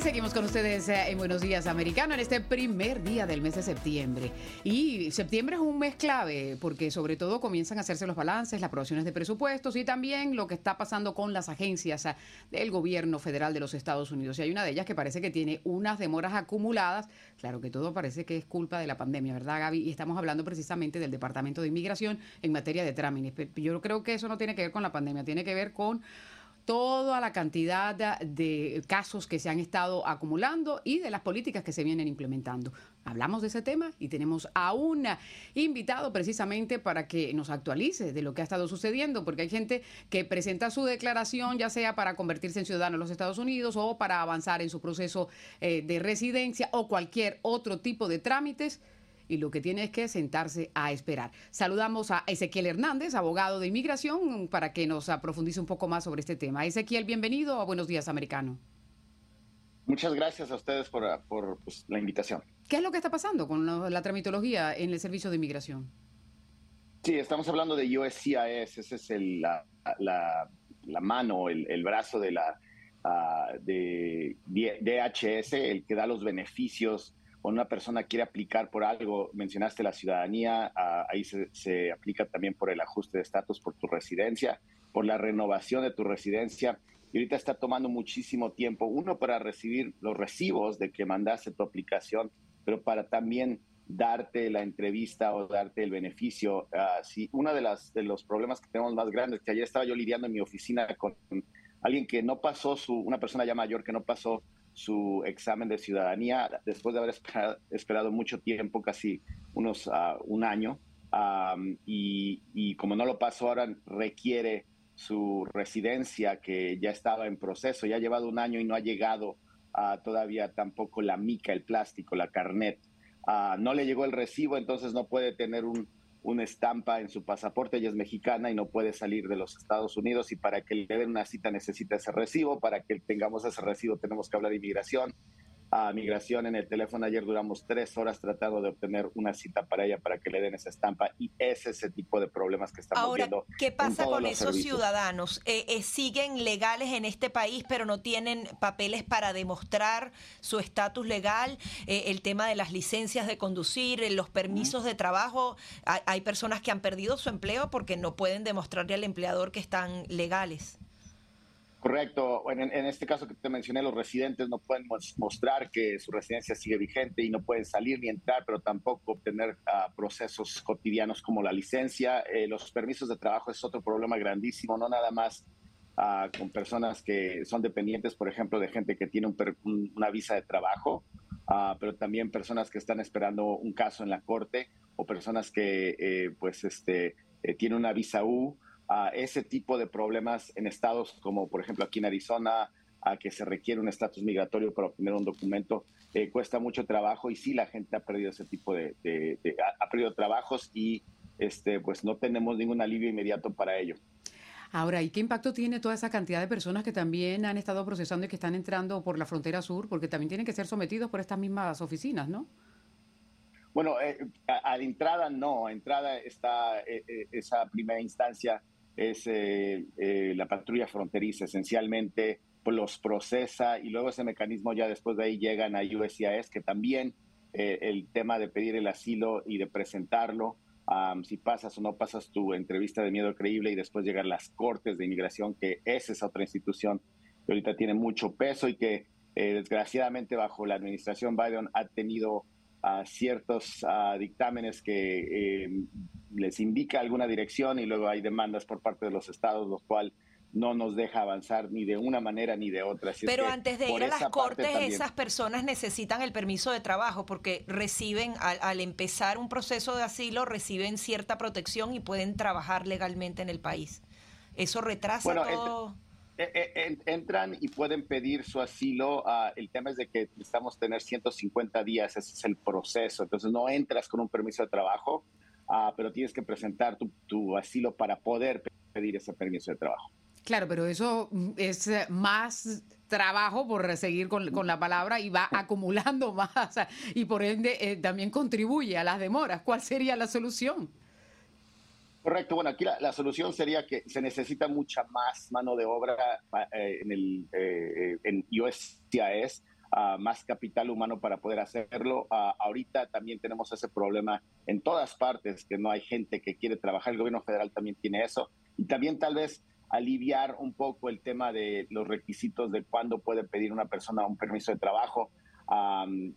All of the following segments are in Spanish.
Seguimos con ustedes eh, en Buenos Días Americano en este primer día del mes de septiembre. Y septiembre es un mes clave porque sobre todo comienzan a hacerse los balances, las aprobaciones de presupuestos y también lo que está pasando con las agencias eh, del gobierno federal de los Estados Unidos. Y hay una de ellas que parece que tiene unas demoras acumuladas. Claro que todo parece que es culpa de la pandemia, ¿verdad Gaby? Y estamos hablando precisamente del Departamento de Inmigración en materia de trámites. Yo creo que eso no tiene que ver con la pandemia, tiene que ver con toda la cantidad de casos que se han estado acumulando y de las políticas que se vienen implementando. Hablamos de ese tema y tenemos a un invitado precisamente para que nos actualice de lo que ha estado sucediendo, porque hay gente que presenta su declaración ya sea para convertirse en ciudadano de los Estados Unidos o para avanzar en su proceso eh, de residencia o cualquier otro tipo de trámites y lo que tiene es que sentarse a esperar. Saludamos a Ezequiel Hernández, abogado de inmigración, para que nos profundice un poco más sobre este tema. Ezequiel, bienvenido a Buenos Días, Americano. Muchas gracias a ustedes por, pues, la invitación. ¿Qué es lo que está pasando con la, tramitología en el servicio de inmigración? Sí, estamos hablando de USCIS, ese es el, la, la, mano, el, brazo de la uh, de DHS, el que da los beneficios cuando una persona quiere aplicar por algo, mencionaste la ciudadanía, ah, ahí se, aplica también por el ajuste de estatus por tu residencia, por la renovación de tu residencia. Y ahorita está tomando muchísimo tiempo, uno para recibir los recibos de que mandaste tu aplicación, pero para también darte la entrevista o darte el beneficio. Uh, sí, uno de, las, de los problemas que tenemos más grandes, que ayer estaba yo lidiando en mi oficina con alguien que no pasó su, una persona ya mayor que no pasó su examen de ciudadanía después de haber esperado, mucho tiempo, casi unos uh, un año, y, y, como no lo pasó ahora, requiere su residencia que ya estaba en proceso, ya ha llevado un año y no ha llegado uh, todavía tampoco la mica, el plástico, la carnet. Uh, no le llegó el recibo, entonces no puede tener un, una estampa en su pasaporte, ella es mexicana y no puede salir de los Estados Unidos y para que le den una cita necesita ese recibo, para que tengamos ese recibo tenemos que hablar de inmigración, a migración en el teléfono. Ayer duramos tres horas tratando de obtener una cita para ella para que le den esa estampa y es ese tipo de problemas que estamos Ahora, viendo. ¿Qué pasa con esos ciudadanos? Eh, eh, siguen legales en este país, pero no tienen papeles para demostrar su estatus legal. Eh, el tema de las licencias de conducir, los permisos de trabajo. Hay, hay personas que han perdido su empleo porque no pueden demostrarle al empleador que están legales. Correcto. En, en, este caso que te mencioné, los residentes no pueden mostrar que su residencia sigue vigente y no pueden salir ni entrar, pero tampoco obtener uh, procesos cotidianos como la licencia. Eh, los permisos de trabajo es otro problema grandísimo, no nada más uh, con personas que son dependientes, por ejemplo, de gente que tiene un, una visa de trabajo, uh, pero también personas que están esperando un caso en la corte o personas que eh, pues este, eh, tienen una visa U a ese tipo de problemas en estados como, por ejemplo, aquí en Arizona, a que se requiere un estatus migratorio para obtener un documento, eh, cuesta mucho trabajo y sí la gente ha perdido ese tipo de, ha perdido trabajos y este, pues no tenemos ningún alivio inmediato para ello. Ahora, ¿y qué impacto tiene toda esa cantidad de personas que también han estado procesando y que están entrando por la frontera sur? Porque también tienen que ser sometidos por estas mismas oficinas, ¿no? Bueno, eh, a, la entrada no, a entrada está eh, esa primera instancia es eh, eh, la patrulla fronteriza, esencialmente pues, los procesa y luego ese mecanismo ya después de ahí llegan a USCIS, que también eh, el tema de pedir el asilo y de presentarlo, si pasas o no pasas tu entrevista de miedo creíble y después llegan las cortes de inmigración, que es esa otra institución que ahorita tiene mucho peso y que desgraciadamente bajo la administración Biden ha tenido ciertos dictámenes que les indica alguna dirección y luego hay demandas por parte de los estados, lo cual no nos deja avanzar ni de una manera ni de otra. Pero antes de ir a las cortes, esas personas necesitan el permiso de trabajo porque reciben, al, empezar un proceso de asilo, reciben cierta protección y pueden trabajar legalmente en el país. ¿Eso retrasa todo? E, e, entran y pueden pedir su asilo. Ah, el tema es de que necesitamos tener 150 días, ese es el proceso. Entonces no entras con un permiso de trabajo, Ah, pero tienes que presentar tu, asilo para poder pedir ese permiso de trabajo. Claro, pero eso mm, es eh, más trabajo, por seguir con, la palabra, y va acumulando más y por ende eh, también contribuye a las demoras. ¿Cuál sería la solución? Correcto, bueno, aquí la, solución sería que se necesita mucha más mano de obra eh, en, el, eh, en USCIS, más capital humano para poder hacerlo. ahorita también tenemos ese problema en todas partes, que no hay gente que quiere trabajar. El gobierno federal también tiene eso. Y también tal vez aliviar un poco el tema de los requisitos de cuándo puede pedir una persona un permiso de trabajo.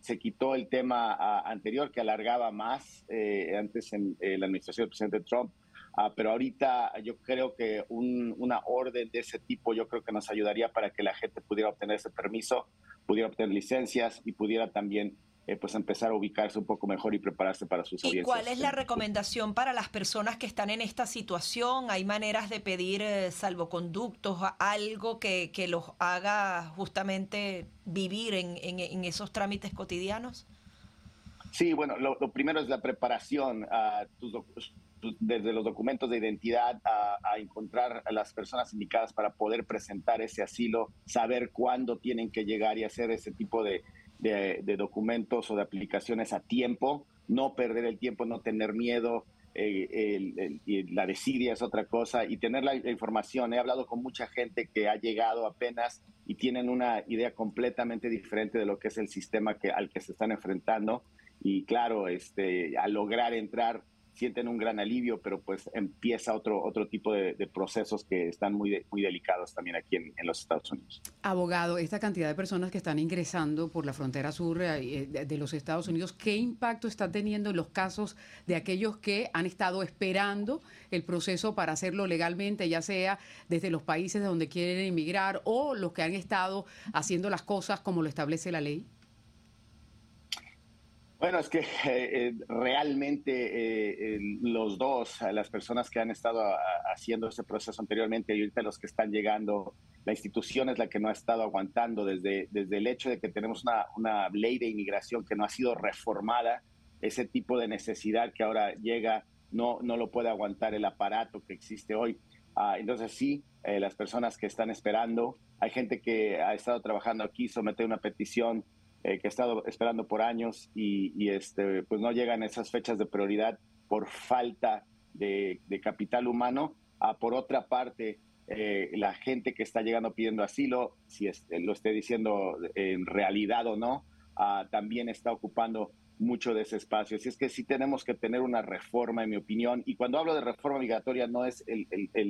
se quitó el tema anterior que alargaba más eh, antes en la administración del presidente Trump, ah, pero ahorita yo creo que una orden de ese tipo yo creo que nos ayudaría para que la gente pudiera obtener ese permiso, pudiera obtener licencias y pudiera también eh, pues empezar a ubicarse un poco mejor y prepararse para sus audiencias. ¿Y cuál es la recomendación para las personas que están en esta situación? ¿Hay maneras de pedir eh, salvoconductos, algo que, que, los haga justamente vivir en, en, esos trámites cotidianos? Sí, bueno, lo, primero es la preparación, a tus, desde los documentos de identidad a, encontrar a las personas indicadas para poder presentar ese asilo, saber cuándo tienen que llegar y hacer ese tipo de, documentos o de aplicaciones a tiempo, no perder el tiempo, no tener miedo, eh, la desidia es otra cosa y tener la, información. He hablado con mucha gente que ha llegado apenas y tienen una idea completamente diferente de lo que es el sistema que, al que se están enfrentando. Y claro, este, al lograr entrar sienten un gran alivio, pero pues empieza otro, otro tipo de, procesos que están muy, muy delicados también aquí en, los Estados Unidos. Abogado, esta cantidad de personas que están ingresando por la frontera sur eh, de los Estados Unidos, ¿qué impacto está teniendo en los casos de aquellos que han estado esperando el proceso para hacerlo legalmente, ya sea desde los países de donde quieren emigrar o los que han estado haciendo las cosas como lo establece la ley? Bueno, es que eh, eh, realmente eh, los dos, las personas que han estado haciendo ese proceso anteriormente y ahorita los que están llegando, la institución es la que no ha estado aguantando desde, desde el hecho de que tenemos una, una ley de inmigración que no ha sido reformada, ese tipo de necesidad que ahora llega no, no lo puede aguantar el aparato que existe hoy. Ah, entonces sí, las personas que están esperando, hay gente que ha estado trabajando aquí, somete una petición eh, que he estado esperando por años y, este, pues no llegan esas fechas de prioridad por falta de, capital humano. Ah, por otra parte, eh, la gente que está llegando pidiendo asilo, si lo esté diciendo en realidad o no, ah, también está ocupando mucho de ese espacio. Así es que sí tenemos que tener una reforma, en mi opinión. Y cuando hablo de reforma migratoria, no es el,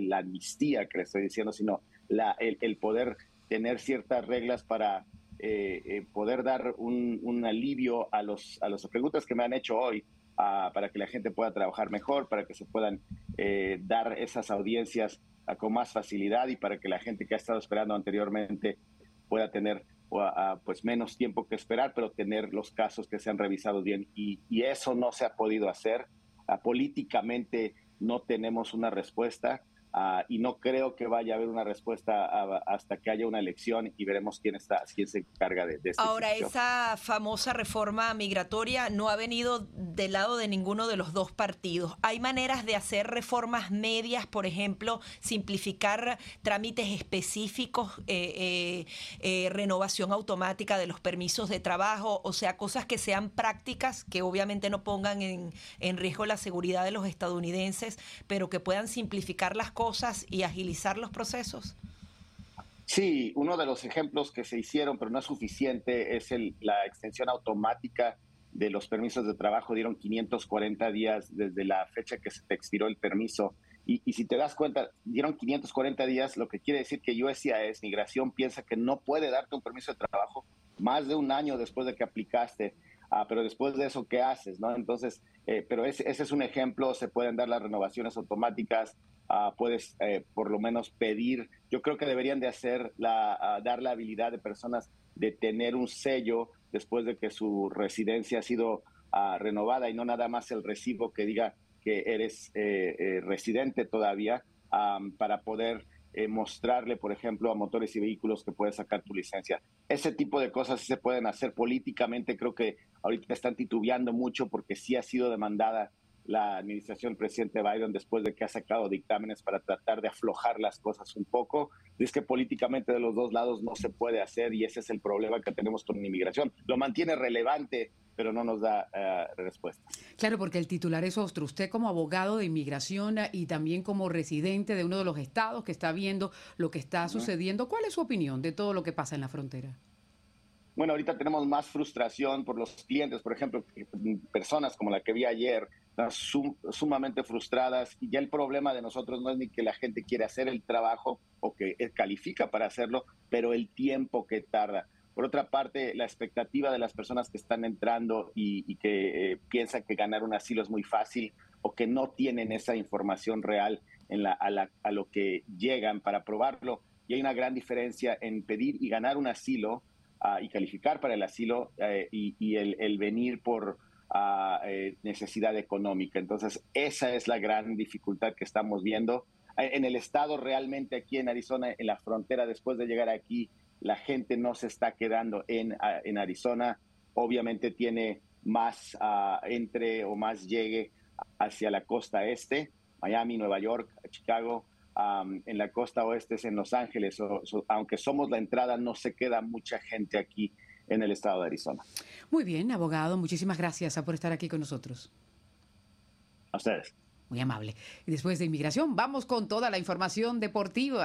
la amnistía que le estoy diciendo, sino la, el, poder tener ciertas reglas para eh, eh, poder dar un, alivio a, los, a las preguntas que me han hecho hoy para que la gente pueda trabajar mejor, para que se puedan eh, dar esas audiencias con más facilidad y para que la gente que ha estado esperando anteriormente pueda tener pues menos tiempo que esperar, pero tener los casos que se han revisado bien. Y, y eso no se ha podido hacer. políticamente no tenemos una respuesta. Ah, y no creo que vaya a haber una respuesta hasta que haya una elección y veremos quién está, quién se encarga de, de Ahora, esa famosa reforma migratoria no ha venido del lado de ninguno de los dos partidos. ¿Hay maneras de hacer reformas medias, por ejemplo, simplificar trámites específicos, eh, eh, eh, renovación automática de los permisos de trabajo, o sea, cosas que sean prácticas, que obviamente no pongan en, en riesgo la seguridad de los estadounidenses, pero que puedan simplificar las cosas? Cosas y agilizar los procesos? Sí, uno de los ejemplos que se hicieron, pero no es suficiente, es el, la extensión automática de los permisos de trabajo. Dieron 540 días desde la fecha que se te expiró el permiso. Y, si te das cuenta, dieron 540 días, lo que quiere decir que USCIS, Migración, piensa que no puede darte un permiso de trabajo más de un año después de que aplicaste. Ah, pero después de eso, ¿qué haces? ¿no? Entonces, eh, pero ese, ese, es un ejemplo, se pueden dar las renovaciones automáticas, Ah, puedes eh, por lo menos pedir. Yo creo que deberían de hacer la, ah, dar la habilidad de personas de tener un sello después de que su residencia ha sido ah, renovada y no nada más el recibo que diga que eres eh, eh, residente todavía para poder mostrarle, por ejemplo, a motores y vehículos que puedes sacar tu licencia. Ese tipo de cosas sí se pueden hacer políticamente. Creo que ahorita están titubeando mucho porque sí ha sido demandada la administración del presidente Biden después de que ha sacado dictámenes para tratar de aflojar las cosas un poco. Es que políticamente de los dos lados no se puede hacer y ese es el problema que tenemos con la inmigración. Lo mantiene relevante, pero no nos da uh, respuestas. Claro, porque el titular es ostro. Usted como abogado de inmigración y también como residente de uno de los estados que está viendo lo que está sucediendo, ¿cuál es su opinión de todo lo que pasa en la frontera? Bueno, ahorita tenemos más frustración por los clientes, por ejemplo, personas como la que vi ayer, sum, sumamente frustradas y ya el problema de nosotros no es ni que la gente quiere hacer el trabajo o que califica para hacerlo, pero el tiempo que tarda. Por otra parte, la expectativa de las personas que están entrando y, y que eh, piensan que ganar un asilo es muy fácil o que no tienen esa información real en la, a, la, a lo que llegan para probarlo. Y hay una gran diferencia en pedir y ganar un asilo uh, y calificar para el asilo uh, y, el, el, venir por uh, eh, necesidad económica. Entonces, esa es la gran dificultad que estamos viendo. En el estado, realmente aquí en Arizona, en la frontera, después de llegar aquí, la gente no se está quedando en, en Arizona. Obviamente tiene más entre o más llegue hacia la costa este, Miami, Nueva York, Chicago, Um, en la costa oeste es en Los Ángeles. O, so, aunque somos la entrada, no se queda mucha gente aquí en el estado de Arizona. Muy bien, abogado, muchísimas gracias por estar aquí con nosotros. A ustedes. Muy amable. Y después de inmigración, vamos con toda la información deportiva.